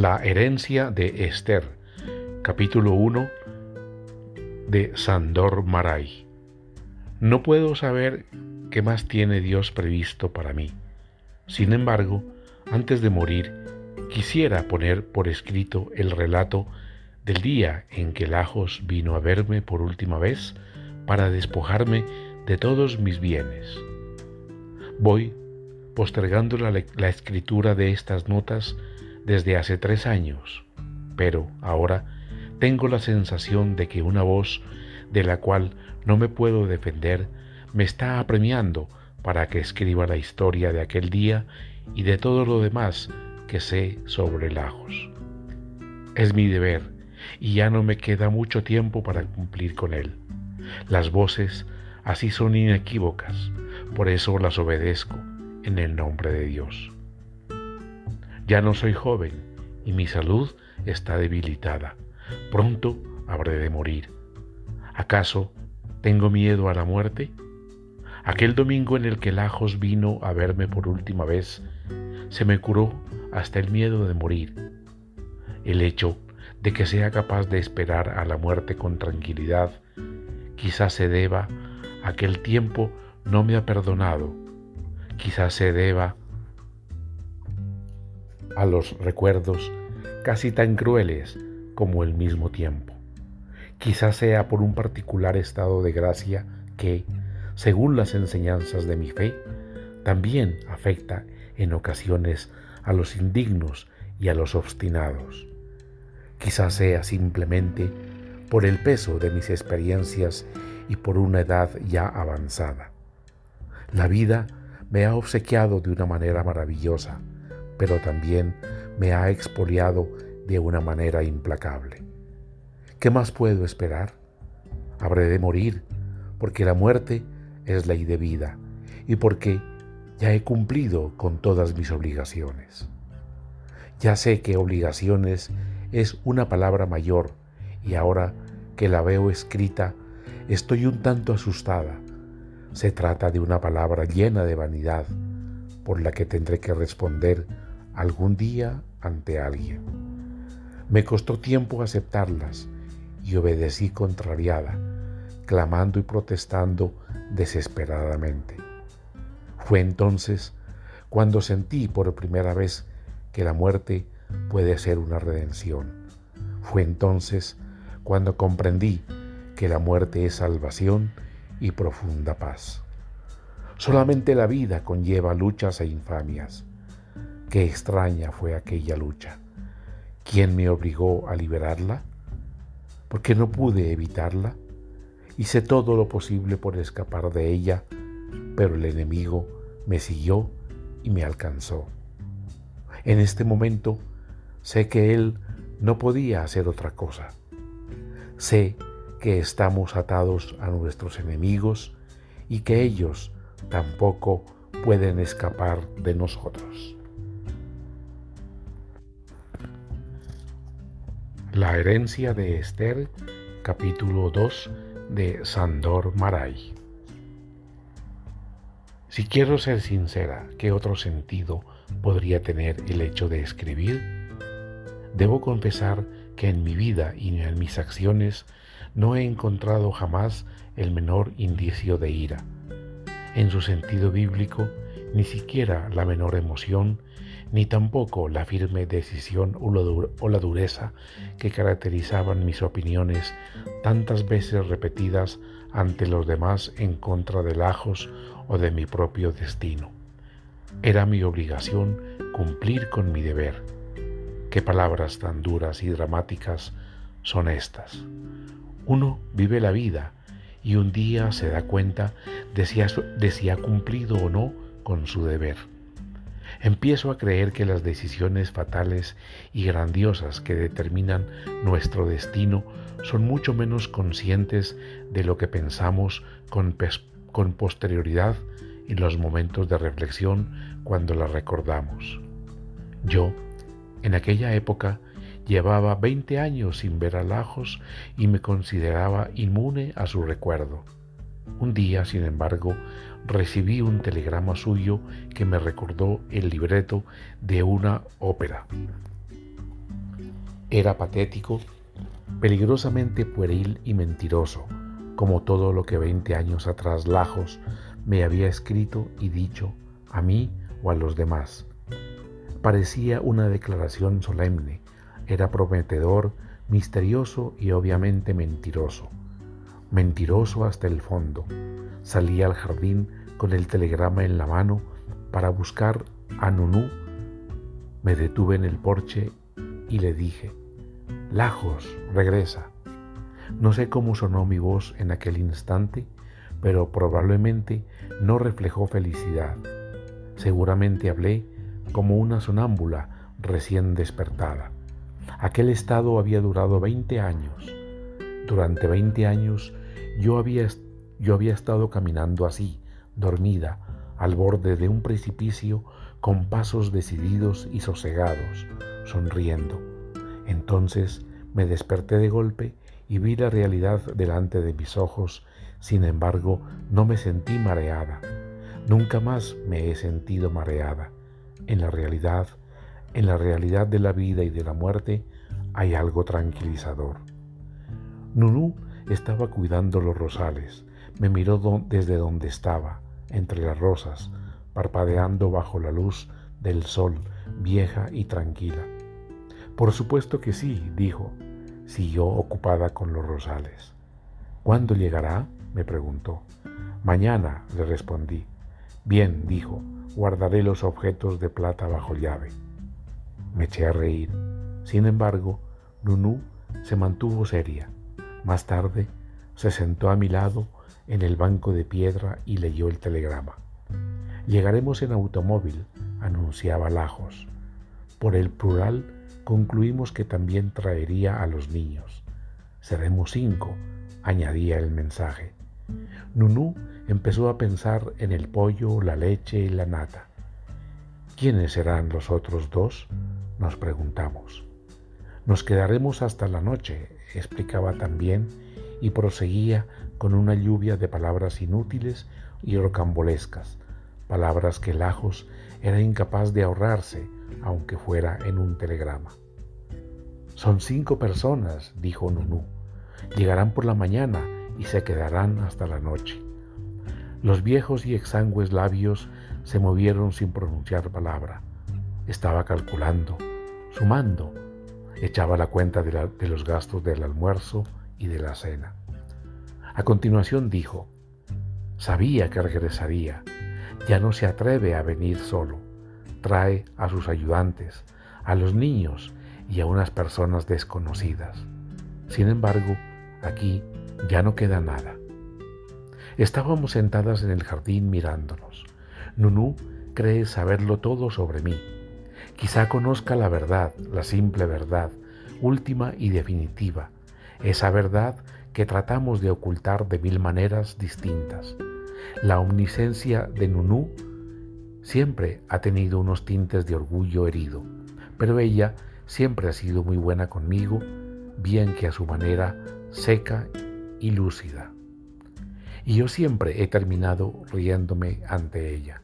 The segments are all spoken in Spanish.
La herencia de Esther, capítulo 1 de Sandor Maray. No puedo saber qué más tiene Dios previsto para mí. Sin embargo, antes de morir, quisiera poner por escrito el relato del día en que Lajos vino a verme por última vez para despojarme de todos mis bienes. Voy postergando la, la escritura de estas notas desde hace tres años, pero ahora tengo la sensación de que una voz de la cual no me puedo defender me está apremiando para que escriba la historia de aquel día y de todo lo demás que sé sobre Lajos. Es mi deber y ya no me queda mucho tiempo para cumplir con él. Las voces así son inequívocas, por eso las obedezco en el nombre de Dios. Ya no soy joven y mi salud está debilitada. Pronto habré de morir. ¿Acaso tengo miedo a la muerte? Aquel domingo en el que Lajos vino a verme por última vez, se me curó hasta el miedo de morir. El hecho de que sea capaz de esperar a la muerte con tranquilidad quizás se deba a que el tiempo no me ha perdonado, quizás se deba a los recuerdos casi tan crueles como el mismo tiempo. Quizás sea por un particular estado de gracia que, según las enseñanzas de mi fe, también afecta en ocasiones a los indignos y a los obstinados. Quizás sea simplemente por el peso de mis experiencias y por una edad ya avanzada. La vida me ha obsequiado de una manera maravillosa, pero también me ha expoliado de una manera implacable. ¿Qué más puedo esperar? Habré de morir, porque la muerte es ley de vida y porque ya he cumplido con todas mis obligaciones. Ya sé que obligaciones es una palabra mayor y ahora que la veo escrita estoy un tanto asustada. Se trata de una palabra llena de vanidad por la que tendré que responder algún día ante alguien. Me costó tiempo aceptarlas y obedecí contrariada, clamando y protestando desesperadamente. Fue entonces cuando sentí por primera vez que la muerte puede ser una redención. Fue entonces cuando comprendí que la muerte es salvación y profunda paz. Solamente la vida conlleva luchas e infamias. Qué extraña fue aquella lucha. ¿Quién me obligó a liberarla? Porque no pude evitarla. Hice todo lo posible por escapar de ella, pero el enemigo me siguió y me alcanzó. En este momento sé que él no podía hacer otra cosa. Sé que estamos atados a nuestros enemigos y que ellos tampoco pueden escapar de nosotros. La herencia de Esther, capítulo 2 de Sandor Maray. Si quiero ser sincera, ¿qué otro sentido podría tener el hecho de escribir? Debo confesar que en mi vida y en mis acciones no he encontrado jamás el menor indicio de ira. En su sentido bíblico, ni siquiera la menor emoción ni tampoco la firme decisión o la dureza que caracterizaban mis opiniones tantas veces repetidas ante los demás en contra de Lajos o de mi propio destino. Era mi obligación cumplir con mi deber. Qué palabras tan duras y dramáticas son estas. Uno vive la vida y un día se da cuenta de si ha, de si ha cumplido o no con su deber. Empiezo a creer que las decisiones fatales y grandiosas que determinan nuestro destino son mucho menos conscientes de lo que pensamos con, posterioridad en los momentos de reflexión cuando las recordamos. Yo, en aquella época, llevaba 20 años sin ver a Lajos y me consideraba inmune a su recuerdo. Un día, sin embargo, recibí un telegrama suyo que me recordó el libreto de una ópera. Era patético, peligrosamente pueril y mentiroso, como todo lo que veinte años atrás Lajos me había escrito y dicho a mí o a los demás. Parecía una declaración solemne, era prometedor, misterioso y obviamente mentiroso. Mentiroso hasta el fondo. Salí al jardín con el telegrama en la mano para buscar a Nunú. Me detuve en el porche y le dije, Lajos, regresa. No sé cómo sonó mi voz en aquel instante, pero probablemente no reflejó felicidad. Seguramente hablé como una sonámbula recién despertada. Aquel estado había durado 20 años. Durante 20 años yo había, yo había estado caminando así, dormida, al borde de un precipicio con pasos decididos y sosegados, sonriendo. Entonces me desperté de golpe y vi la realidad delante de mis ojos, sin embargo no me sentí mareada. Nunca más me he sentido mareada. En la realidad, en la realidad de la vida y de la muerte, hay algo tranquilizador. Nunú estaba cuidando los rosales. Me miró desde donde estaba, entre las rosas, parpadeando bajo la luz del sol, vieja y tranquila. Por supuesto que sí, dijo. Siguió ocupada con los rosales. ¿Cuándo llegará? me preguntó. Mañana, le respondí. Bien, dijo, guardaré los objetos de plata bajo llave. Me eché a reír. Sin embargo, Nunú se mantuvo seria. Más tarde, se sentó a mi lado en el banco de piedra y leyó el telegrama. Llegaremos en automóvil, anunciaba Lajos. Por el plural concluimos que también traería a los niños. Seremos cinco, añadía el mensaje. Nunú empezó a pensar en el pollo, la leche y la nata. ¿Quiénes serán los otros dos? nos preguntamos. Nos quedaremos hasta la noche, explicaba también, y proseguía con una lluvia de palabras inútiles y rocambolescas, palabras que Lajos era incapaz de ahorrarse, aunque fuera en un telegrama. Son cinco personas, dijo Nunú. Llegarán por la mañana y se quedarán hasta la noche. Los viejos y exangües labios se movieron sin pronunciar palabra. Estaba calculando, sumando, echaba la cuenta de, de los gastos del almuerzo y de la cena. A continuación dijo, sabía que regresaría, ya no se atreve a venir solo, trae a sus ayudantes, a los niños y a unas personas desconocidas. Sin embargo, aquí ya no queda nada. Estábamos sentadas en el jardín mirándonos. Nunú cree saberlo todo sobre mí. Quizá conozca la verdad, la simple verdad, última y definitiva, esa verdad que tratamos de ocultar de mil maneras distintas. La omniscencia de Nunú siempre ha tenido unos tintes de orgullo herido, pero ella siempre ha sido muy buena conmigo, bien que a su manera seca y lúcida. Y yo siempre he terminado riéndome ante ella,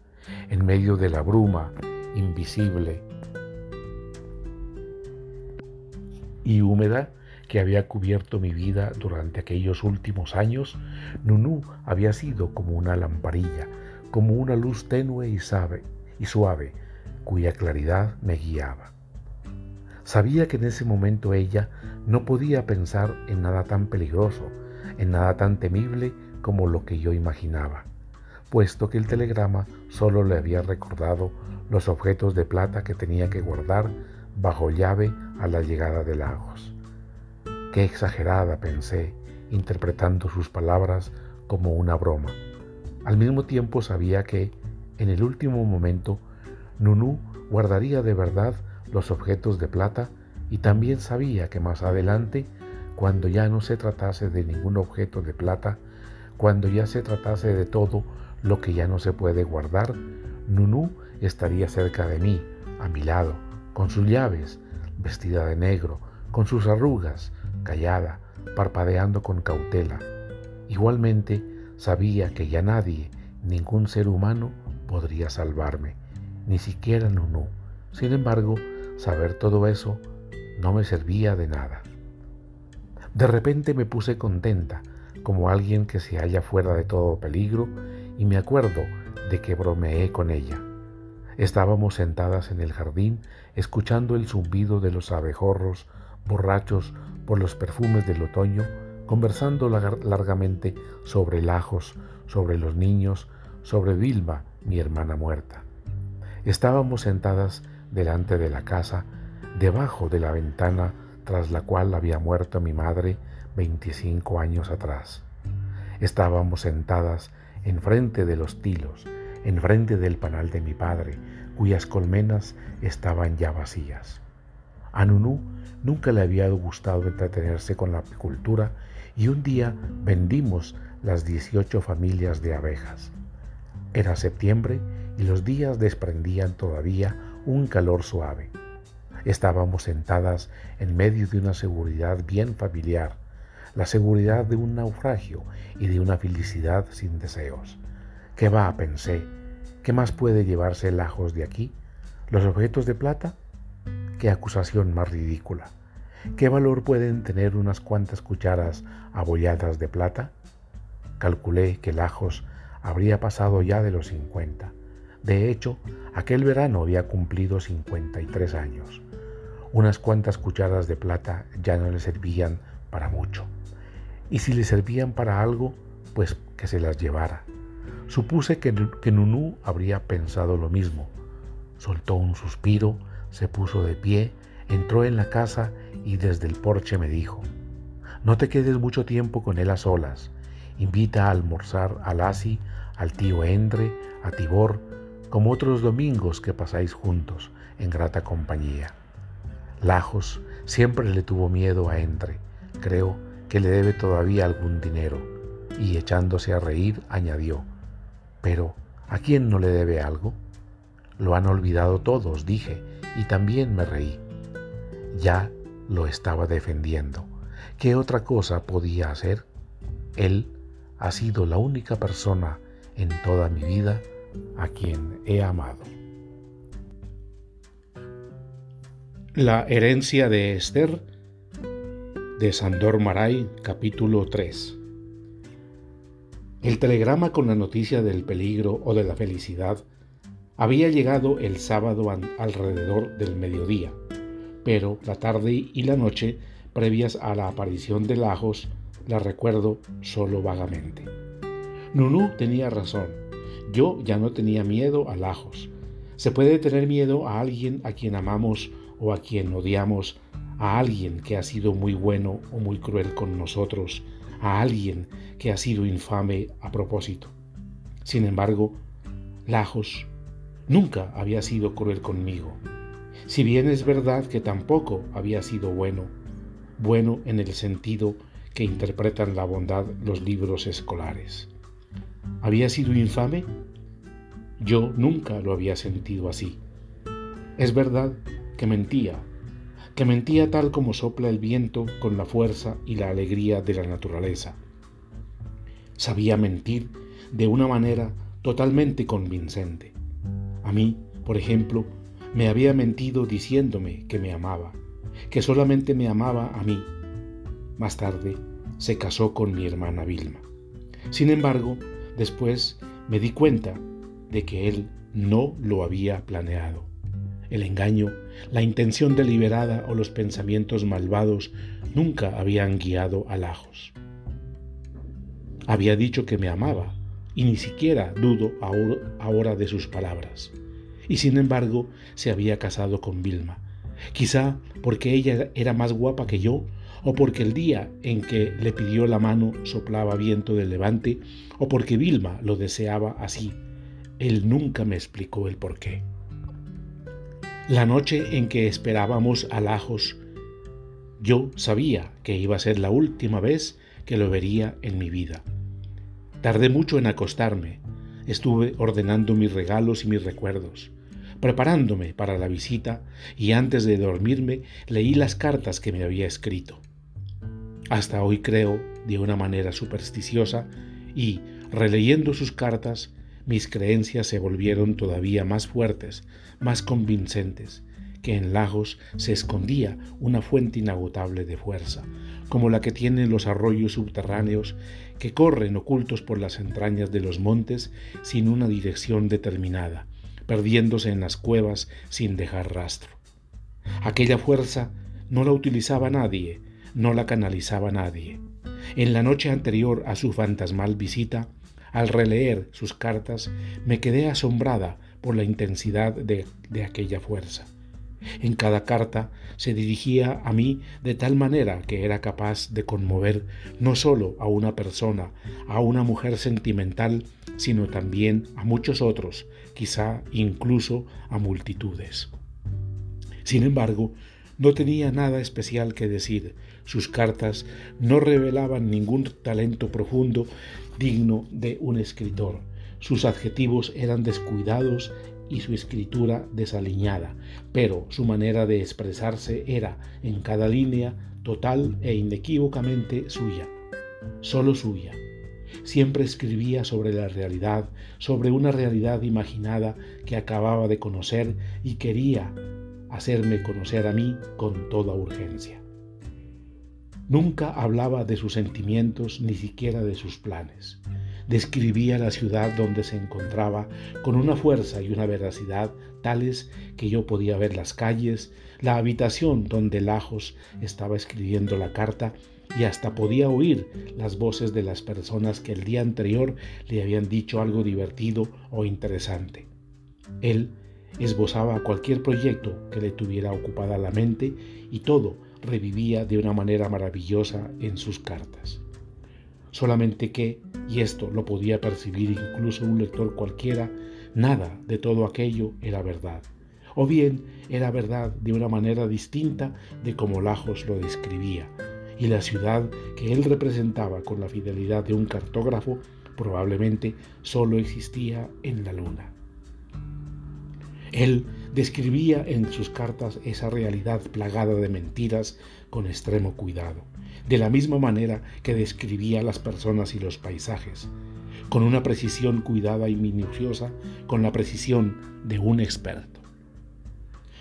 en medio de la bruma invisible y húmeda que había cubierto mi vida durante aquellos últimos años, Nunú había sido como una lamparilla, como una luz tenue y, y suave, cuya claridad me guiaba. Sabía que en ese momento ella no podía pensar en nada tan peligroso, en nada tan temible como lo que yo imaginaba, puesto que el telegrama solo le había recordado los objetos de plata que tenía que guardar bajo llave a la llegada de Lagos. Qué exagerada, pensé, interpretando sus palabras como una broma. Al mismo tiempo sabía que, en el último momento, Nunú guardaría de verdad los objetos de plata y también sabía que más adelante, cuando ya no se tratase de ningún objeto de plata, cuando ya se tratase de todo lo que ya no se puede guardar, Nunú estaría cerca de mí, a mi lado, con sus llaves, vestida de negro, con sus arrugas, callada, parpadeando con cautela. Igualmente sabía que ya nadie, ningún ser humano, podría salvarme, ni siquiera Nunú. Sin embargo, saber todo eso no me servía de nada. De repente me puse contenta, como alguien que se halla fuera de todo peligro, y me acuerdo de que bromeé con ella. Estábamos sentadas en el jardín escuchando el zumbido de los abejorros, borrachos por los perfumes del otoño, conversando largamente sobre lajos, sobre los niños, sobre Vilma, mi hermana muerta. Estábamos sentadas delante de la casa, debajo de la ventana tras la cual había muerto mi madre 25 años atrás. Estábamos sentadas enfrente de los tilos, enfrente del panal de mi padre, cuyas colmenas estaban ya vacías. A Nunú nunca le había gustado entretenerse con la apicultura y un día vendimos las 18 familias de abejas. Era septiembre y los días desprendían todavía un calor suave. Estábamos sentadas en medio de una seguridad bien familiar, la seguridad de un naufragio y de una felicidad sin deseos. ¿Qué va? pensé. ¿Qué más puede llevarse lejos de aquí? ¿Los objetos de plata? Qué acusación más ridícula. ¿Qué valor pueden tener unas cuantas cucharas abolladas de plata? Calculé que Lajos habría pasado ya de los 50. De hecho, aquel verano había cumplido 53 años. Unas cuantas cucharas de plata ya no le servían para mucho. Y si le servían para algo, pues que se las llevara. Supuse que, que Nunú habría pensado lo mismo. Soltó un suspiro, se puso de pie, entró en la casa y desde el porche me dijo, no te quedes mucho tiempo con él a solas. Invita a almorzar a Lassi, al tío Endre, a Tibor, como otros domingos que pasáis juntos en grata compañía. Lajos siempre le tuvo miedo a Endre. Creo que le debe todavía algún dinero. Y echándose a reír, añadió, pero ¿a quién no le debe algo? Lo han olvidado todos, dije, y también me reí. Ya lo estaba defendiendo. ¿Qué otra cosa podía hacer? Él ha sido la única persona en toda mi vida a quien he amado. La herencia de Esther de Sandor Maray, capítulo 3. El telegrama con la noticia del peligro o de la felicidad había llegado el sábado alrededor del mediodía pero la tarde y la noche previas a la aparición de Lajos la recuerdo solo vagamente. Nunú tenía razón. Yo ya no tenía miedo a Lajos. Se puede tener miedo a alguien a quien amamos o a quien odiamos, a alguien que ha sido muy bueno o muy cruel con nosotros, a alguien que ha sido infame a propósito. Sin embargo, Lajos nunca había sido cruel conmigo si bien es verdad que tampoco había sido bueno, bueno en el sentido que interpretan la bondad los libros escolares. ¿Había sido infame? Yo nunca lo había sentido así. Es verdad que mentía, que mentía tal como sopla el viento con la fuerza y la alegría de la naturaleza. Sabía mentir de una manera totalmente convincente. Mí, por ejemplo, me había mentido diciéndome que me amaba, que solamente me amaba a mí. Más tarde se casó con mi hermana Vilma. Sin embargo, después me di cuenta de que él no lo había planeado. El engaño, la intención deliberada o los pensamientos malvados nunca habían guiado a Lajos. Había dicho que me amaba y ni siquiera dudo ahora de sus palabras y sin embargo se había casado con Vilma. Quizá porque ella era más guapa que yo, o porque el día en que le pidió la mano soplaba viento del levante, o porque Vilma lo deseaba así. Él nunca me explicó el por qué. La noche en que esperábamos a Lajos, yo sabía que iba a ser la última vez que lo vería en mi vida. Tardé mucho en acostarme, estuve ordenando mis regalos y mis recuerdos preparándome para la visita y antes de dormirme leí las cartas que me había escrito. Hasta hoy creo de una manera supersticiosa y, releyendo sus cartas, mis creencias se volvieron todavía más fuertes, más convincentes, que en Lagos se escondía una fuente inagotable de fuerza, como la que tienen los arroyos subterráneos que corren ocultos por las entrañas de los montes sin una dirección determinada, perdiéndose en las cuevas sin dejar rastro. Aquella fuerza no la utilizaba nadie, no la canalizaba nadie. En la noche anterior a su fantasmal visita, al releer sus cartas, me quedé asombrada por la intensidad de, de aquella fuerza. En cada carta se dirigía a mí de tal manera que era capaz de conmover no solo a una persona, a una mujer sentimental, sino también a muchos otros, quizá incluso a multitudes. Sin embargo, no tenía nada especial que decir. Sus cartas no revelaban ningún talento profundo digno de un escritor. Sus adjetivos eran descuidados y su escritura desaliñada, pero su manera de expresarse era, en cada línea, total e inequívocamente suya, solo suya. Siempre escribía sobre la realidad, sobre una realidad imaginada que acababa de conocer y quería hacerme conocer a mí con toda urgencia. Nunca hablaba de sus sentimientos ni siquiera de sus planes describía la ciudad donde se encontraba con una fuerza y una veracidad tales que yo podía ver las calles, la habitación donde Lajos estaba escribiendo la carta y hasta podía oír las voces de las personas que el día anterior le habían dicho algo divertido o interesante. Él esbozaba cualquier proyecto que le tuviera ocupada la mente y todo revivía de una manera maravillosa en sus cartas solamente que, y esto lo podía percibir incluso un lector cualquiera, nada de todo aquello era verdad. O bien era verdad de una manera distinta de como Lajos lo describía, y la ciudad que él representaba con la fidelidad de un cartógrafo probablemente solo existía en la luna. Él describía en sus cartas esa realidad plagada de mentiras con extremo cuidado de la misma manera que describía las personas y los paisajes, con una precisión cuidada y minuciosa, con la precisión de un experto.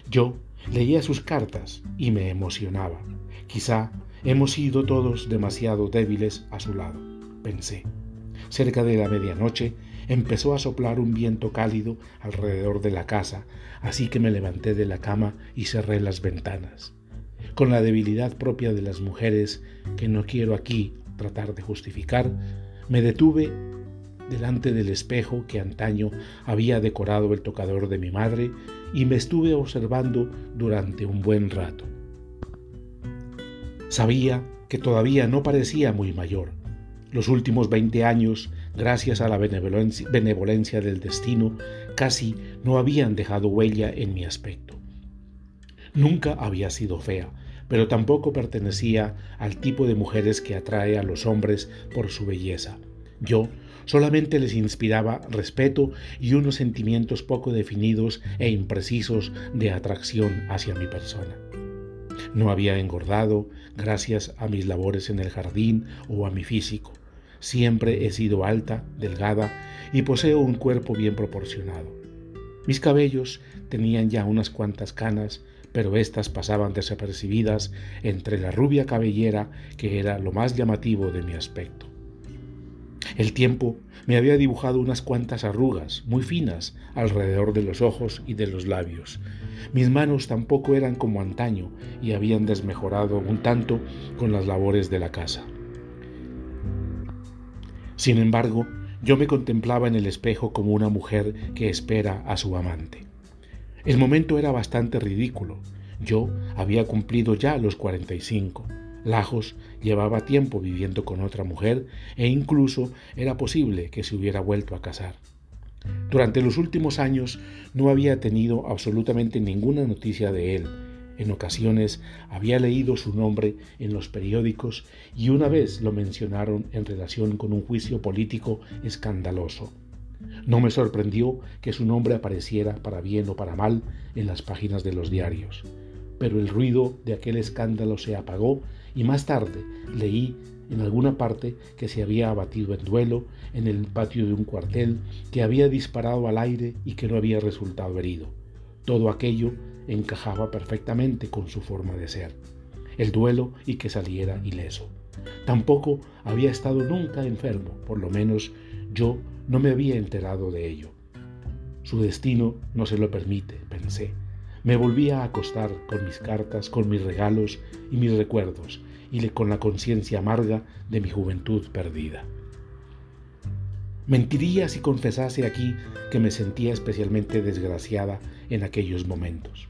Yo leía sus cartas y me emocionaba. Quizá hemos sido todos demasiado débiles a su lado, pensé. Cerca de la medianoche empezó a soplar un viento cálido alrededor de la casa, así que me levanté de la cama y cerré las ventanas con la debilidad propia de las mujeres que no quiero aquí tratar de justificar, me detuve delante del espejo que antaño había decorado el tocador de mi madre y me estuve observando durante un buen rato. Sabía que todavía no parecía muy mayor. Los últimos veinte años, gracias a la benevolencia, benevolencia del destino, casi no habían dejado huella en mi aspecto. Nunca había sido fea, pero tampoco pertenecía al tipo de mujeres que atrae a los hombres por su belleza. Yo solamente les inspiraba respeto y unos sentimientos poco definidos e imprecisos de atracción hacia mi persona. No había engordado gracias a mis labores en el jardín o a mi físico. Siempre he sido alta, delgada y poseo un cuerpo bien proporcionado. Mis cabellos tenían ya unas cuantas canas pero éstas pasaban desapercibidas entre la rubia cabellera que era lo más llamativo de mi aspecto. El tiempo me había dibujado unas cuantas arrugas muy finas alrededor de los ojos y de los labios. Mis manos tampoco eran como antaño y habían desmejorado un tanto con las labores de la casa. Sin embargo, yo me contemplaba en el espejo como una mujer que espera a su amante. El momento era bastante ridículo. Yo había cumplido ya los 45. Lajos llevaba tiempo viviendo con otra mujer e incluso era posible que se hubiera vuelto a casar. Durante los últimos años no había tenido absolutamente ninguna noticia de él. En ocasiones había leído su nombre en los periódicos y una vez lo mencionaron en relación con un juicio político escandaloso. No me sorprendió que su nombre apareciera para bien o para mal en las páginas de los diarios, pero el ruido de aquel escándalo se apagó y más tarde leí en alguna parte que se había abatido en duelo en el patio de un cuartel, que había disparado al aire y que no había resultado herido. Todo aquello encajaba perfectamente con su forma de ser, el duelo y que saliera ileso. Tampoco había estado nunca enfermo, por lo menos yo no me había enterado de ello. Su destino no se lo permite, pensé. Me volví a acostar con mis cartas, con mis regalos y mis recuerdos, y con la conciencia amarga de mi juventud perdida. Mentiría si confesase aquí que me sentía especialmente desgraciada en aquellos momentos.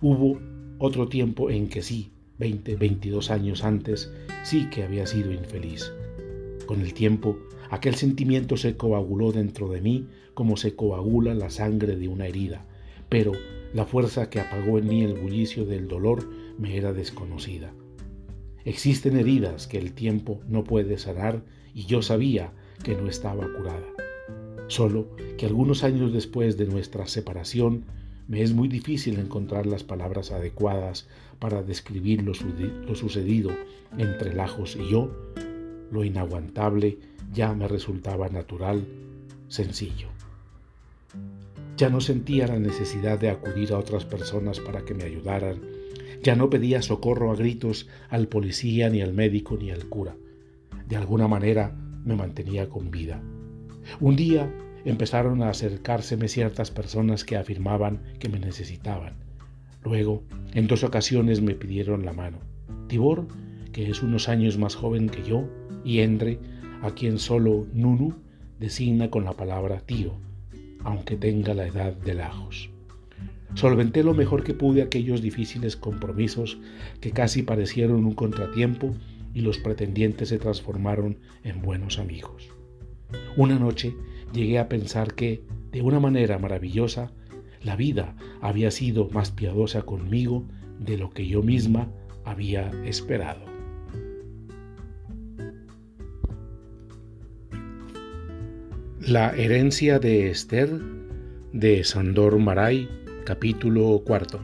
Hubo otro tiempo en que sí, 20, 22 años antes, sí que había sido infeliz. Con el tiempo, aquel sentimiento se coaguló dentro de mí como se coagula la sangre de una herida, pero la fuerza que apagó en mí el bullicio del dolor me era desconocida. Existen heridas que el tiempo no puede sanar y yo sabía que no estaba curada. Solo que algunos años después de nuestra separación me es muy difícil encontrar las palabras adecuadas para describir lo, sucedido entre Lajos y yo. Lo inaguantable ya me resultaba natural, sencillo. Ya no sentía la necesidad de acudir a otras personas para que me ayudaran. Ya no pedía socorro a gritos al policía, ni al médico, ni al cura. De alguna manera me mantenía con vida. Un día empezaron a acercárseme ciertas personas que afirmaban que me necesitaban. Luego, en dos ocasiones me pidieron la mano. Tibor, que es unos años más joven que yo, y Endre, a quien solo Nunu designa con la palabra tío, aunque tenga la edad de Lajos. Solventé lo mejor que pude aquellos difíciles compromisos que casi parecieron un contratiempo y los pretendientes se transformaron en buenos amigos. Una noche llegué a pensar que, de una manera maravillosa, la vida había sido más piadosa conmigo de lo que yo misma había esperado. La herencia de Esther de Sandor Maray, capítulo cuarto.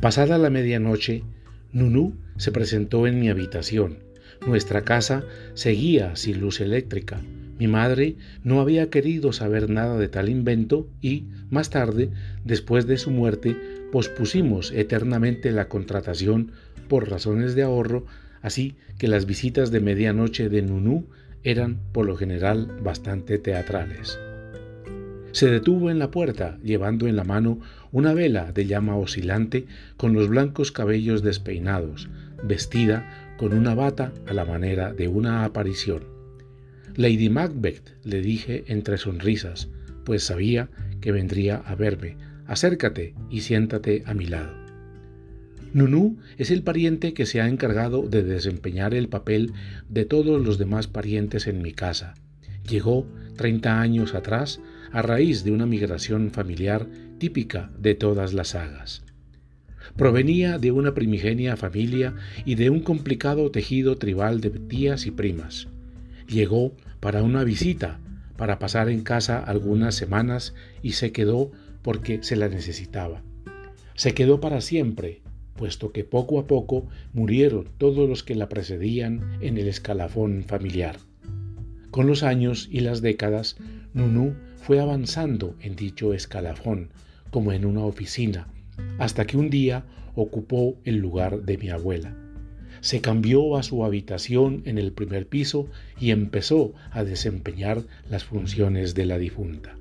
Pasada la medianoche, Nunu se presentó en mi habitación. Nuestra casa seguía sin luz eléctrica. Mi madre no había querido saber nada de tal invento y, más tarde, después de su muerte, pospusimos eternamente la contratación por razones de ahorro, así que las visitas de medianoche de Nunú eran, por lo general, bastante teatrales. Se detuvo en la puerta, llevando en la mano una vela de llama oscilante con los blancos cabellos despeinados, vestida con una bata a la manera de una aparición. Lady Macbeth, le dije entre sonrisas, pues sabía que vendría a verme. Acércate y siéntate a mi lado. Nunu es el pariente que se ha encargado de desempeñar el papel de todos los demás parientes en mi casa. Llegó 30 años atrás a raíz de una migración familiar típica de todas las sagas. Provenía de una primigenia familia y de un complicado tejido tribal de tías y primas. Llegó para una visita, para pasar en casa algunas semanas y se quedó porque se la necesitaba. Se quedó para siempre, puesto que poco a poco murieron todos los que la precedían en el escalafón familiar. Con los años y las décadas, Nunu fue avanzando en dicho escalafón, como en una oficina, hasta que un día ocupó el lugar de mi abuela. Se cambió a su habitación en el primer piso y empezó a desempeñar las funciones de la difunta.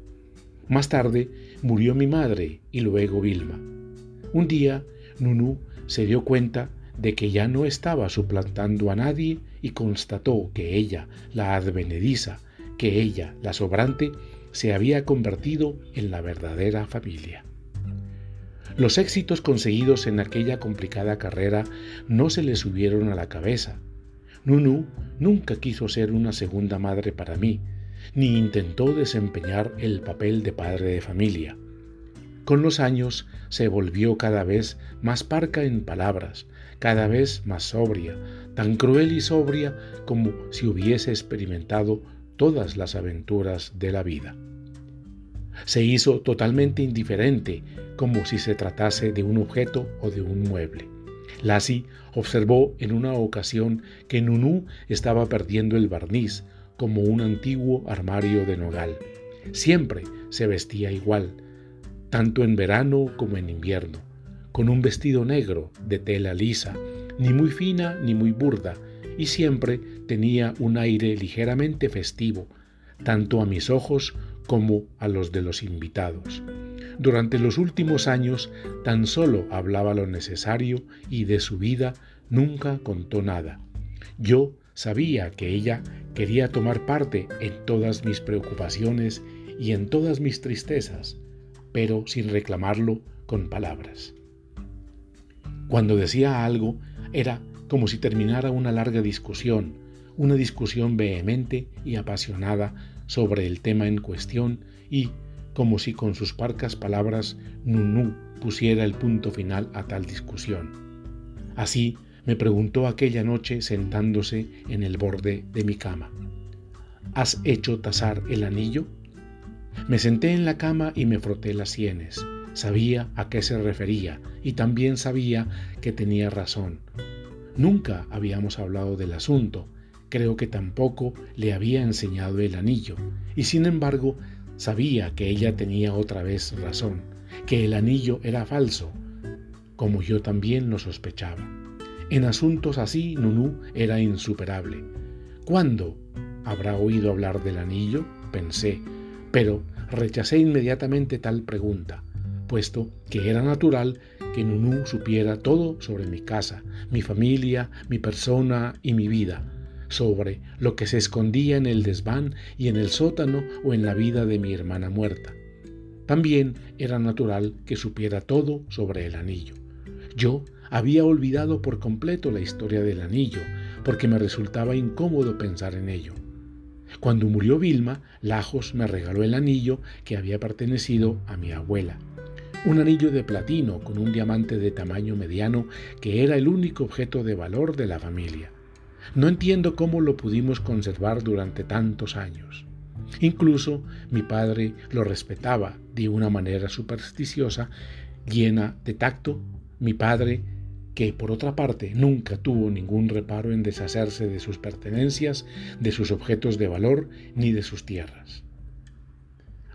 Más tarde murió mi madre y luego Vilma. Un día, Nunu se dio cuenta de que ya no estaba suplantando a nadie y constató que ella, la advenediza, que ella, la sobrante, se había convertido en la verdadera familia. Los éxitos conseguidos en aquella complicada carrera no se le subieron a la cabeza. Nunu nunca quiso ser una segunda madre para mí, ni intentó desempeñar el papel de padre de familia. Con los años se volvió cada vez más parca en palabras, cada vez más sobria, tan cruel y sobria como si hubiese experimentado todas las aventuras de la vida. Se hizo totalmente indiferente, como si se tratase de un objeto o de un mueble. Lassie observó en una ocasión que Nunu estaba perdiendo el barniz, como un antiguo armario de nogal. Siempre se vestía igual, tanto en verano como en invierno, con un vestido negro de tela lisa, ni muy fina ni muy burda, y siempre tenía un aire ligeramente festivo, tanto a mis ojos como a los de los invitados. Durante los últimos años tan solo hablaba lo necesario y de su vida nunca contó nada. Yo sabía que ella quería tomar parte en todas mis preocupaciones y en todas mis tristezas, pero sin reclamarlo con palabras. Cuando decía algo era como si terminara una larga discusión, una discusión vehemente y apasionada sobre el tema en cuestión y como si con sus parcas palabras Nunú pusiera el punto final a tal discusión. Así me preguntó aquella noche sentándose en el borde de mi cama. ¿Has hecho tasar el anillo? Me senté en la cama y me froté las sienes. Sabía a qué se refería y también sabía que tenía razón. Nunca habíamos hablado del asunto, creo que tampoco le había enseñado el anillo, y sin embargo sabía que ella tenía otra vez razón, que el anillo era falso, como yo también lo sospechaba. En asuntos así Nunú era insuperable. ¿Cuándo habrá oído hablar del anillo? pensé, pero rechacé inmediatamente tal pregunta, puesto que era natural que Nunú supiera todo sobre mi casa, mi familia, mi persona y mi vida, sobre lo que se escondía en el desván y en el sótano o en la vida de mi hermana muerta. También era natural que supiera todo sobre el anillo. Yo había olvidado por completo la historia del anillo, porque me resultaba incómodo pensar en ello. Cuando murió Vilma, Lajos me regaló el anillo que había pertenecido a mi abuela. Un anillo de platino con un diamante de tamaño mediano que era el único objeto de valor de la familia. No entiendo cómo lo pudimos conservar durante tantos años. Incluso mi padre lo respetaba de una manera supersticiosa, llena de tacto. Mi padre que por otra parte nunca tuvo ningún reparo en deshacerse de sus pertenencias, de sus objetos de valor, ni de sus tierras.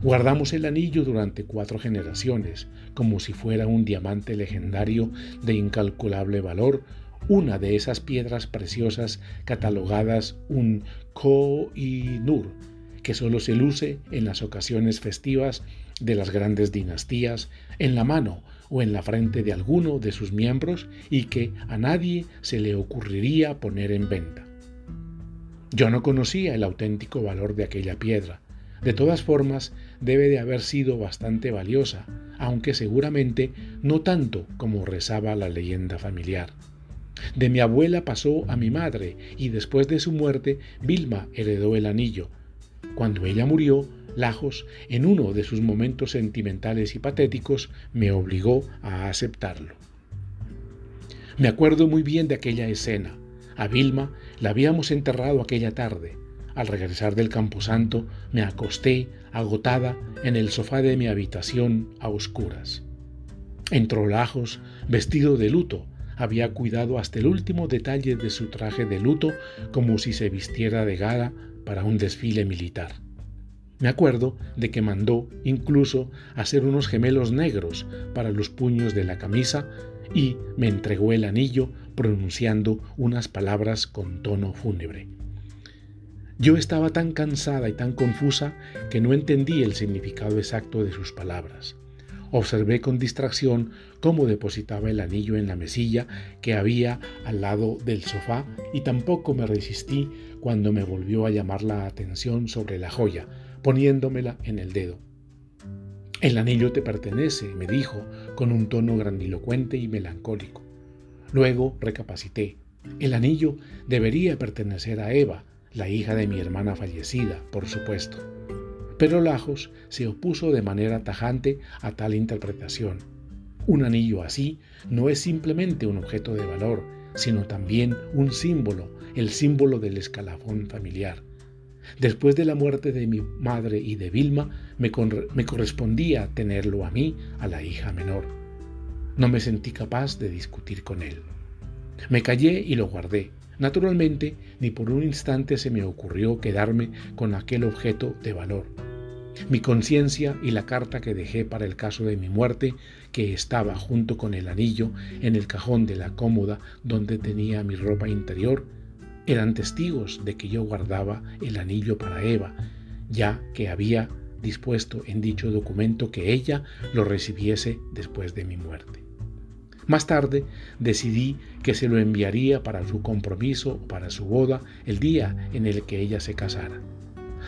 Guardamos el anillo durante cuatro generaciones, como si fuera un diamante legendario de incalculable valor, una de esas piedras preciosas catalogadas un Koh-i-Nur, que solo se luce en las ocasiones festivas de las grandes dinastías, en la mano o en la frente de alguno de sus miembros y que a nadie se le ocurriría poner en venta. Yo no conocía el auténtico valor de aquella piedra. De todas formas, debe de haber sido bastante valiosa, aunque seguramente no tanto como rezaba la leyenda familiar. De mi abuela pasó a mi madre y después de su muerte Vilma heredó el anillo. Cuando ella murió, Lajos, en uno de sus momentos sentimentales y patéticos, me obligó a aceptarlo. Me acuerdo muy bien de aquella escena. A Vilma la habíamos enterrado aquella tarde. Al regresar del camposanto me acosté, agotada, en el sofá de mi habitación a oscuras. Entró Lajos, vestido de luto. Había cuidado hasta el último detalle de su traje de luto como si se vistiera de gala para un desfile militar. Me acuerdo de que mandó incluso hacer unos gemelos negros para los puños de la camisa y me entregó el anillo pronunciando unas palabras con tono fúnebre. Yo estaba tan cansada y tan confusa que no entendí el significado exacto de sus palabras. Observé con distracción cómo depositaba el anillo en la mesilla que había al lado del sofá y tampoco me resistí cuando me volvió a llamar la atención sobre la joya, poniéndomela en el dedo. El anillo te pertenece, me dijo, con un tono grandilocuente y melancólico. Luego recapacité. El anillo debería pertenecer a Eva, la hija de mi hermana fallecida, por supuesto. Pero Lajos se opuso de manera tajante a tal interpretación. Un anillo así no es simplemente un objeto de valor, sino también un símbolo, el símbolo del escalafón familiar. Después de la muerte de mi madre y de Vilma, me, me, correspondía tenerlo a mí, a la hija menor. No me sentí capaz de discutir con él. Me callé y lo guardé. Naturalmente, ni por un instante se me ocurrió quedarme con aquel objeto de valor. Mi conciencia y la carta que dejé para el caso de mi muerte, que estaba junto con el anillo en el cajón de la cómoda donde tenía mi ropa interior, eran testigos de que yo guardaba el anillo para Eva, ya que había dispuesto en dicho documento que ella lo recibiese después de mi muerte. Más tarde decidí que se lo enviaría para su compromiso o para su boda el día en el que ella se casara.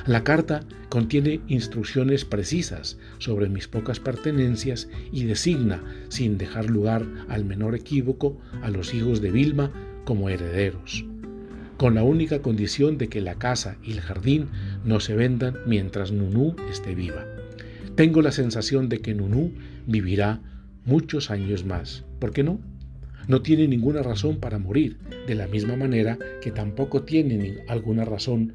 La carta contiene instrucciones precisas sobre mis pocas pertenencias y designa, sin dejar lugar al menor equívoco, a los hijos de Vilma como herederos, con la única condición de que la casa y el jardín no se vendan mientras Nunú esté viva. Tengo la sensación de que Nunú vivirá muchos años más. ¿Por qué no? No tiene ninguna razón para morir, de la misma manera que tampoco tiene alguna razón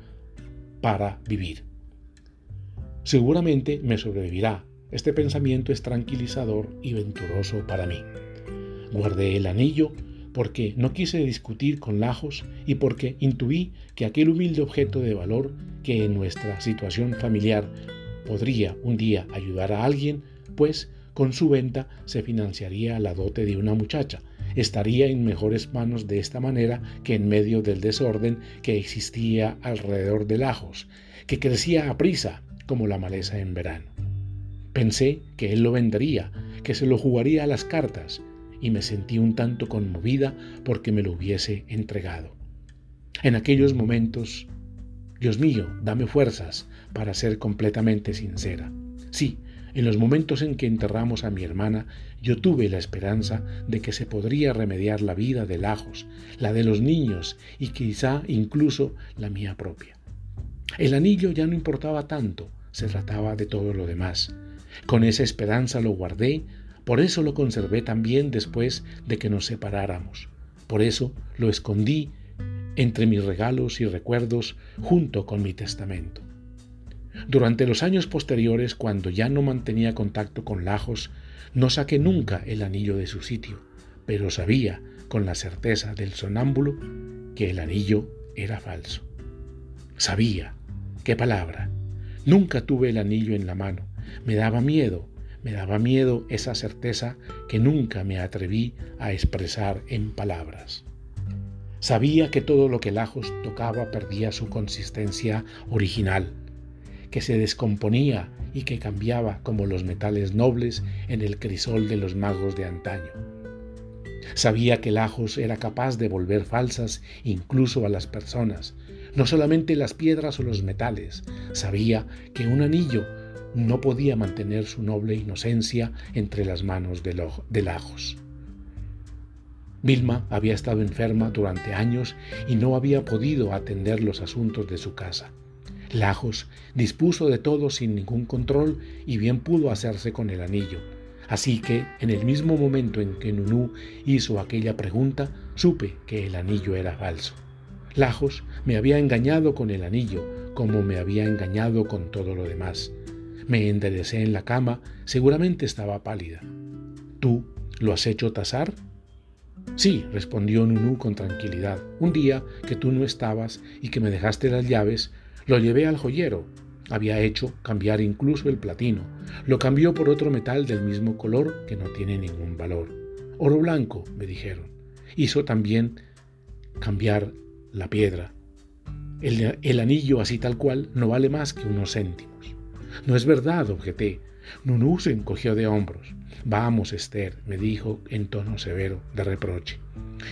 para vivir. Seguramente me sobrevivirá. Este pensamiento es tranquilizador y venturoso para mí. Guardé el anillo porque no quise discutir con Lajos y porque intuí que aquel humilde objeto de valor que en nuestra situación familiar podría un día ayudar a alguien, pues con su venta se financiaría la dote de una muchacha, estaría en mejores manos de esta manera que en medio del desorden que existía alrededor de Lajos, que crecía a prisa como la maleza en verano. Pensé que él lo vendería, que se lo jugaría a las cartas, y me sentí un tanto conmovida porque me lo hubiese entregado. En aquellos momentos, Dios mío, dame fuerzas para ser completamente sincera. Sí, en los momentos en que enterramos a mi hermana, yo tuve la esperanza de que se podría remediar la vida de Lajos, la de los niños y quizá incluso la mía propia. El anillo ya no importaba tanto, se trataba de todo lo demás. Con esa esperanza lo guardé, por eso lo conservé también después de que nos separáramos. Por eso lo escondí entre mis regalos y recuerdos junto con mi testamento. Durante los años posteriores, cuando ya no mantenía contacto con Lajos, no saqué nunca el anillo de su sitio, pero sabía con la certeza del sonámbulo que el anillo era falso. Sabía, qué palabra. Nunca tuve el anillo en la mano. Me daba miedo, me daba miedo esa certeza que nunca me atreví a expresar en palabras. Sabía que todo lo que Lajos tocaba perdía su consistencia original que se descomponía y que cambiaba como los metales nobles en el crisol de los magos de antaño. Sabía que Lajos era capaz de volver falsas incluso a las personas, no solamente las piedras o los metales. Sabía que un anillo no podía mantener su noble inocencia entre las manos de, de Lajos. Vilma había estado enferma durante años y no había podido atender los asuntos de su casa. Lajos dispuso de todo sin ningún control y bien pudo hacerse con el anillo. Así que, en el mismo momento en que Nunú hizo aquella pregunta, supe que el anillo era falso. Lajos me había engañado con el anillo, como me había engañado con todo lo demás. Me enderecé en la cama, seguramente estaba pálida. ¿Tú lo has hecho tasar? Sí, respondió Nunú con tranquilidad. Un día que tú no estabas y que me dejaste las llaves, lo llevé al joyero. Había hecho cambiar incluso el platino. Lo cambió por otro metal del mismo color que no tiene ningún valor. Oro blanco, me dijeron. Hizo también cambiar la piedra. El, anillo así tal cual no vale más que unos céntimos. No es verdad, objeté. Nunú se encogió de hombros. Vamos, Esther, me dijo en tono severo, de reproche.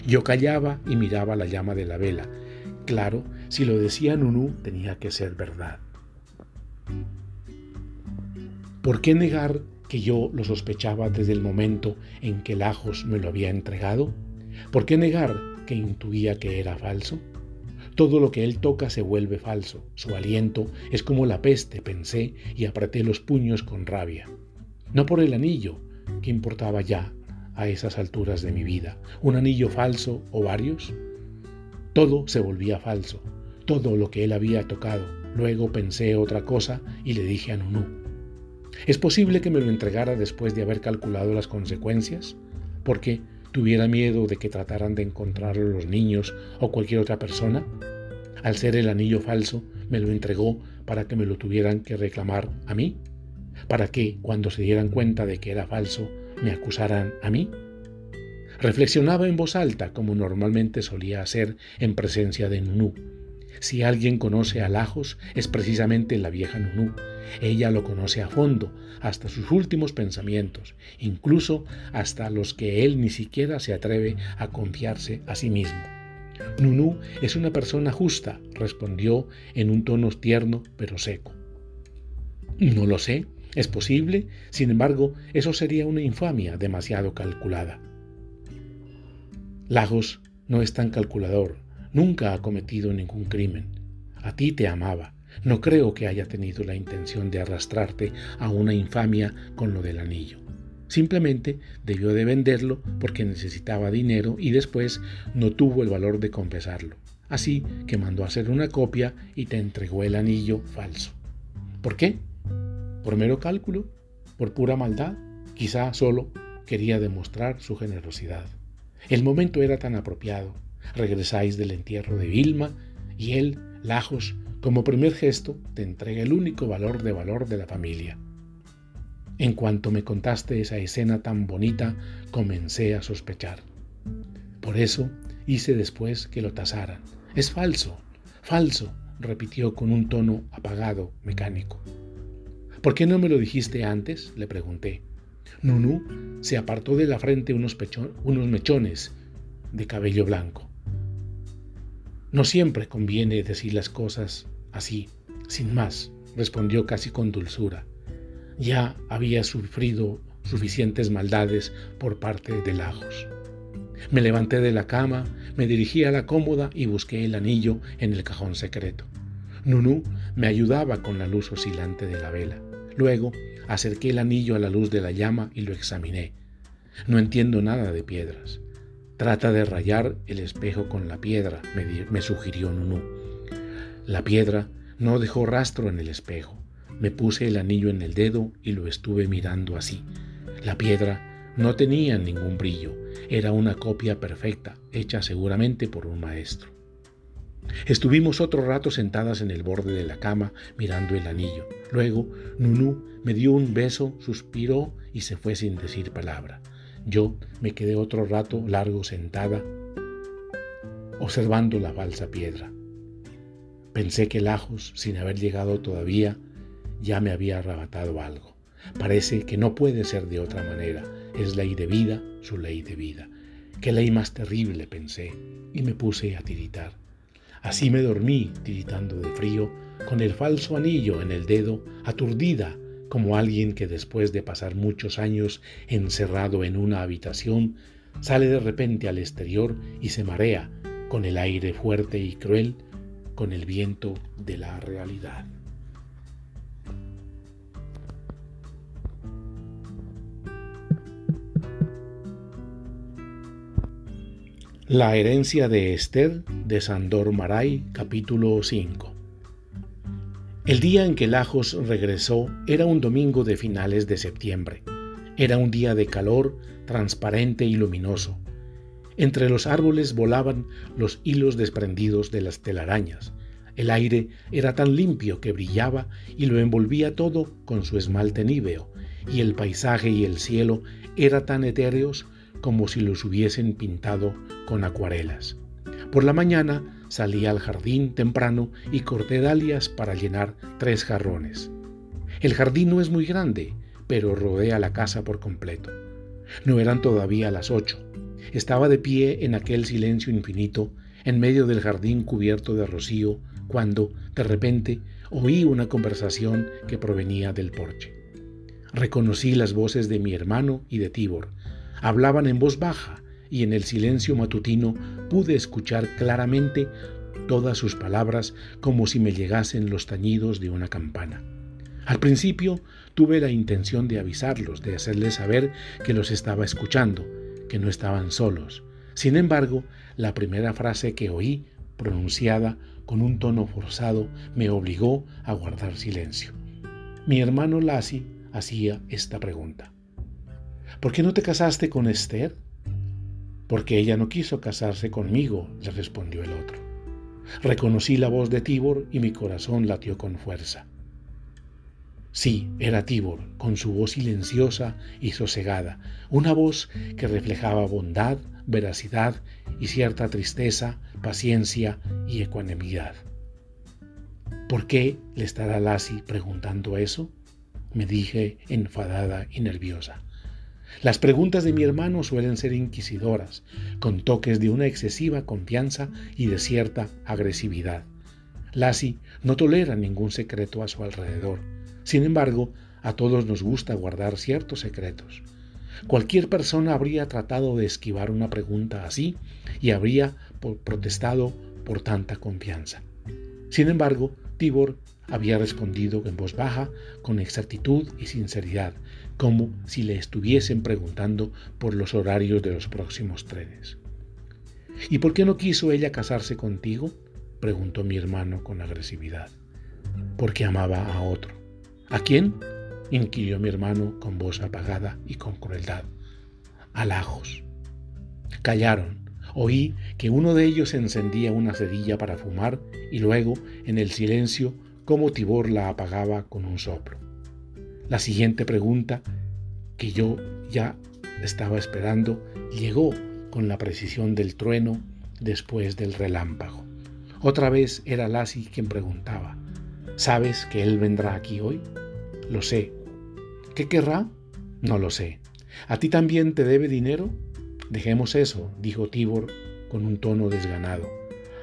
Yo callaba y miraba la llama de la vela. Claro, si lo decía Nunú, tenía que ser verdad. ¿Por qué negar que yo lo sospechaba desde el momento en que Lajos me lo había entregado? ¿Por qué negar que intuía que era falso? Todo lo que él toca se vuelve falso. Su aliento es como la peste, pensé, y apreté los puños con rabia. No por el anillo, que importaba ya a esas alturas de mi vida. ¿Un anillo falso o varios? Todo se volvía falso, todo lo que él había tocado. Luego pensé otra cosa y le dije a Nunú, ¿es posible que me lo entregara después de haber calculado las consecuencias? Porque tuviera miedo de que trataran de encontrarlo los niños o cualquier otra persona. Al ser el anillo falso, me lo entregó para que me lo tuvieran que reclamar a mí? ¿Para que, cuando se dieran cuenta de que era falso, me acusaran a mí? Reflexionaba en voz alta, como normalmente solía hacer en presencia de Nunú. Si alguien conoce a Lajos, es precisamente la vieja Nunú. Ella lo conoce a fondo, hasta sus últimos pensamientos, incluso hasta los que él ni siquiera se atreve a confiarse a sí mismo. Nunú es una persona justa, respondió en un tono tierno pero seco. No lo sé, es posible, sin embargo, eso sería una infamia demasiado calculada. Lagos no es tan calculador, nunca ha cometido ningún crimen. A ti te amaba. No creo que haya tenido la intención de arrastrarte a una infamia con lo del anillo. Simplemente debió de venderlo porque necesitaba dinero y después no tuvo el valor de confesarlo. Así que mandó a hacer una copia y te entregó el anillo falso. ¿Por qué? ¿Por mero cálculo? ¿Por pura maldad? Quizá solo quería demostrar su generosidad. El momento era tan apropiado. Regresáis del entierro de Vilma y él, Lajos, como primer gesto, te entrega el único valor de valor de la familia. En cuanto me contaste esa escena tan bonita, comencé a sospechar. Por eso hice después que lo tasaran. Es falso, falso, repitió con un tono apagado, mecánico. ¿Por qué no me lo dijiste antes? le pregunté. Nunú se apartó de la frente unos mechones de cabello blanco. No siempre conviene decir las cosas así, sin más, respondió casi con dulzura. Ya había sufrido suficientes maldades por parte de Lajos. Me levanté de la cama, me dirigí a la cómoda y busqué el anillo en el cajón secreto. Nunú me ayudaba con la luz oscilante de la vela. Luego acerqué el anillo a la luz de la llama y lo examiné. No entiendo nada de piedras. Trata de rayar el espejo con la piedra, me, sugirió Nunú. La piedra no dejó rastro en el espejo. Me puse el anillo en el dedo y lo estuve mirando así. La piedra no tenía ningún brillo, era una copia perfecta, hecha seguramente por un maestro. Estuvimos otro rato sentadas en el borde de la cama mirando el anillo. Luego, Nunú me dio un beso, suspiró y se fue sin decir palabra. Yo me quedé otro rato largo sentada, observando la falsa piedra. Pensé que Lajos, sin haber llegado todavía, ya me había arrebatado algo. Parece que no puede ser de otra manera. Es ley de vida, su ley de vida. Qué ley más terrible, pensé, y me puse a tiritar. Así me dormí, tiritando de frío, con el falso anillo en el dedo, aturdida, como alguien que después de pasar muchos años encerrado en una habitación, sale de repente al exterior y se marea con el aire fuerte y cruel, con el viento de la realidad. La herencia de Esther de Sandor Maray, capítulo 5. El día en que Lajos regresó era un domingo de finales de septiembre. Era un día de calor, transparente y luminoso. Entre los árboles volaban los hilos desprendidos de las telarañas. El aire era tan limpio que brillaba y lo envolvía todo con su esmalte níveo, y el paisaje y el cielo eran tan etéreos como si los hubiesen pintado con acuarelas. Por la mañana salí al jardín temprano y corté dalias para llenar tres jarrones. El jardín no es muy grande, pero rodea la casa por completo. No eran todavía las ocho. Estaba de pie en aquel silencio infinito, en medio del jardín cubierto de rocío, cuando, de repente, oí una conversación que provenía del porche. Reconocí las voces de mi hermano y de Tibor, Hablaban en voz baja y en el silencio matutino pude escuchar claramente todas sus palabras como si me llegasen los tañidos de una campana. Al principio tuve la intención de avisarlos, de hacerles saber que los estaba escuchando, que no estaban solos. Sin embargo, la primera frase que oí, pronunciada con un tono forzado, me obligó a guardar silencio. Mi hermano Lassie hacía esta pregunta. ¿Por qué no te casaste con Esther? Porque ella no quiso casarse conmigo, le respondió el otro. Reconocí la voz de Tibor y mi corazón latió con fuerza. Sí, era Tibor, con su voz silenciosa y sosegada, una voz que reflejaba bondad, veracidad y cierta tristeza, paciencia y ecuanimidad. ¿Por qué le estará Lassie preguntando eso? me dije enfadada y nerviosa. Las preguntas de mi hermano suelen ser inquisidoras, con toques de una excesiva confianza y de cierta agresividad. Lassie no tolera ningún secreto a su alrededor. Sin embargo, a todos nos gusta guardar ciertos secretos. Cualquier persona habría tratado de esquivar una pregunta así y habría protestado por tanta confianza. Sin embargo, Tibor había respondido en voz baja, con exactitud y sinceridad, como si le estuviesen preguntando por los horarios de los próximos trenes. ¿Y por qué no quiso ella casarse contigo? preguntó mi hermano con agresividad. Porque amaba a otro. ¿A quién? inquirió mi hermano con voz apagada y con crueldad. A Lajos. Callaron. Oí que uno de ellos encendía una cerilla para fumar y luego, en el silencio, cómo Tibor la apagaba con un soplo. La siguiente pregunta, que yo ya estaba esperando, llegó con la precisión del trueno después del relámpago. Otra vez era Lassie quien preguntaba, ¿sabes que él vendrá aquí hoy? Lo sé. ¿Qué querrá? No lo sé. ¿A ti también te debe dinero? Dejemos eso, dijo Tibor con un tono desganado.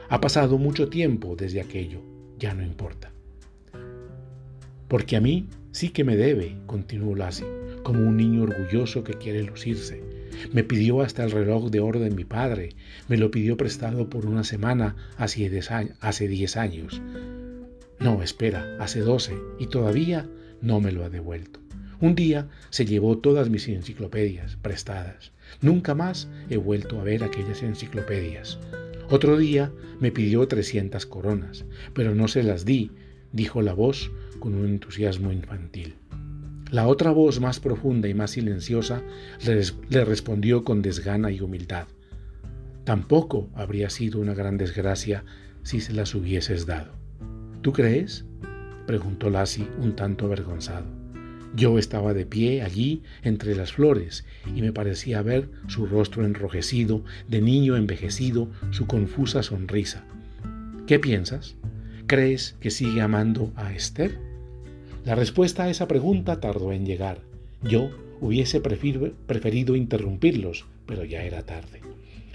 Ha pasado mucho tiempo desde aquello, ya no importa. Porque a mí sí que me debe, continuó Lassie, como un niño orgulloso que quiere lucirse. Me pidió hasta el reloj de oro de mi padre, me lo pidió prestado por una semana hace diez años. No, espera, hace doce, y todavía no me lo ha devuelto. Un día se llevó todas mis enciclopedias prestadas. Nunca más he vuelto a ver aquellas enciclopedias. Otro día me pidió trescientas coronas, pero no se las di, dijo la voz con un entusiasmo infantil. La otra voz más profunda y más silenciosa le respondió con desgana y humildad. Tampoco habría sido una gran desgracia si se las hubieses dado. ¿Tú crees? preguntó Lassie un tanto avergonzado. Yo estaba de pie allí entre las flores y me parecía ver su rostro enrojecido, de niño envejecido, su confusa sonrisa. ¿Qué piensas? ¿Crees que sigue amando a Esther? La respuesta a esa pregunta tardó en llegar. Yo hubiese preferido interrumpirlos, pero ya era tarde.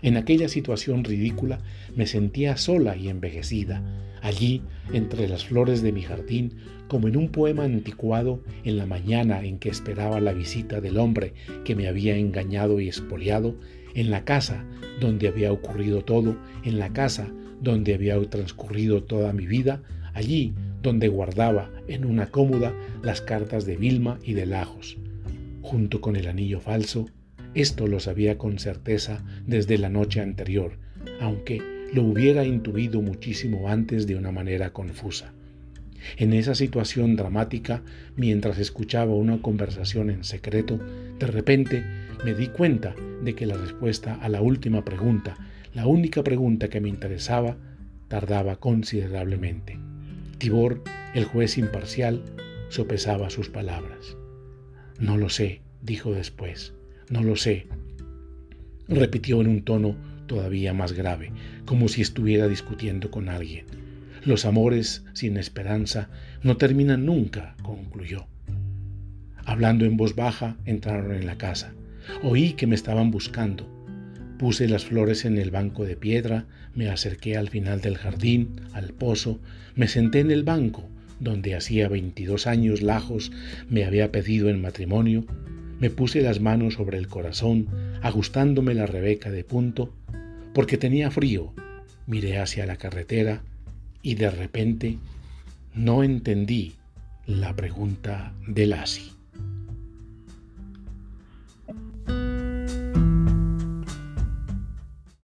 En aquella situación ridícula me sentía sola y envejecida, allí entre las flores de mi jardín, como en un poema anticuado en la mañana en que esperaba la visita del hombre que me había engañado y expoliado, en la casa donde había ocurrido todo, en la casa donde había transcurrido toda mi vida, allí donde guardaba en una cómoda las cartas de Vilma y de Lajos. Junto con el anillo falso, esto lo sabía con certeza desde la noche anterior, aunque lo hubiera intuido muchísimo antes de una manera confusa. En esa situación dramática, mientras escuchaba una conversación en secreto, de repente me di cuenta de que la respuesta a la última pregunta, la única pregunta que me interesaba, tardaba considerablemente. Tibor, el juez imparcial, sopesaba sus palabras. No lo sé, dijo después, no lo sé. Repitió en un tono todavía más grave, como si estuviera discutiendo con alguien. Los amores sin esperanza no terminan nunca, concluyó. Hablando en voz baja, entraron en la casa. Oí que me estaban buscando. Puse las flores en el banco de piedra, me acerqué al final del jardín, al pozo, me senté en el banco, donde hacía 22 años Lajos me había pedido en matrimonio, me puse las manos sobre el corazón, ajustándome la rebeca de punto, porque tenía frío, miré hacia la carretera y de repente no entendí la pregunta de Lassie.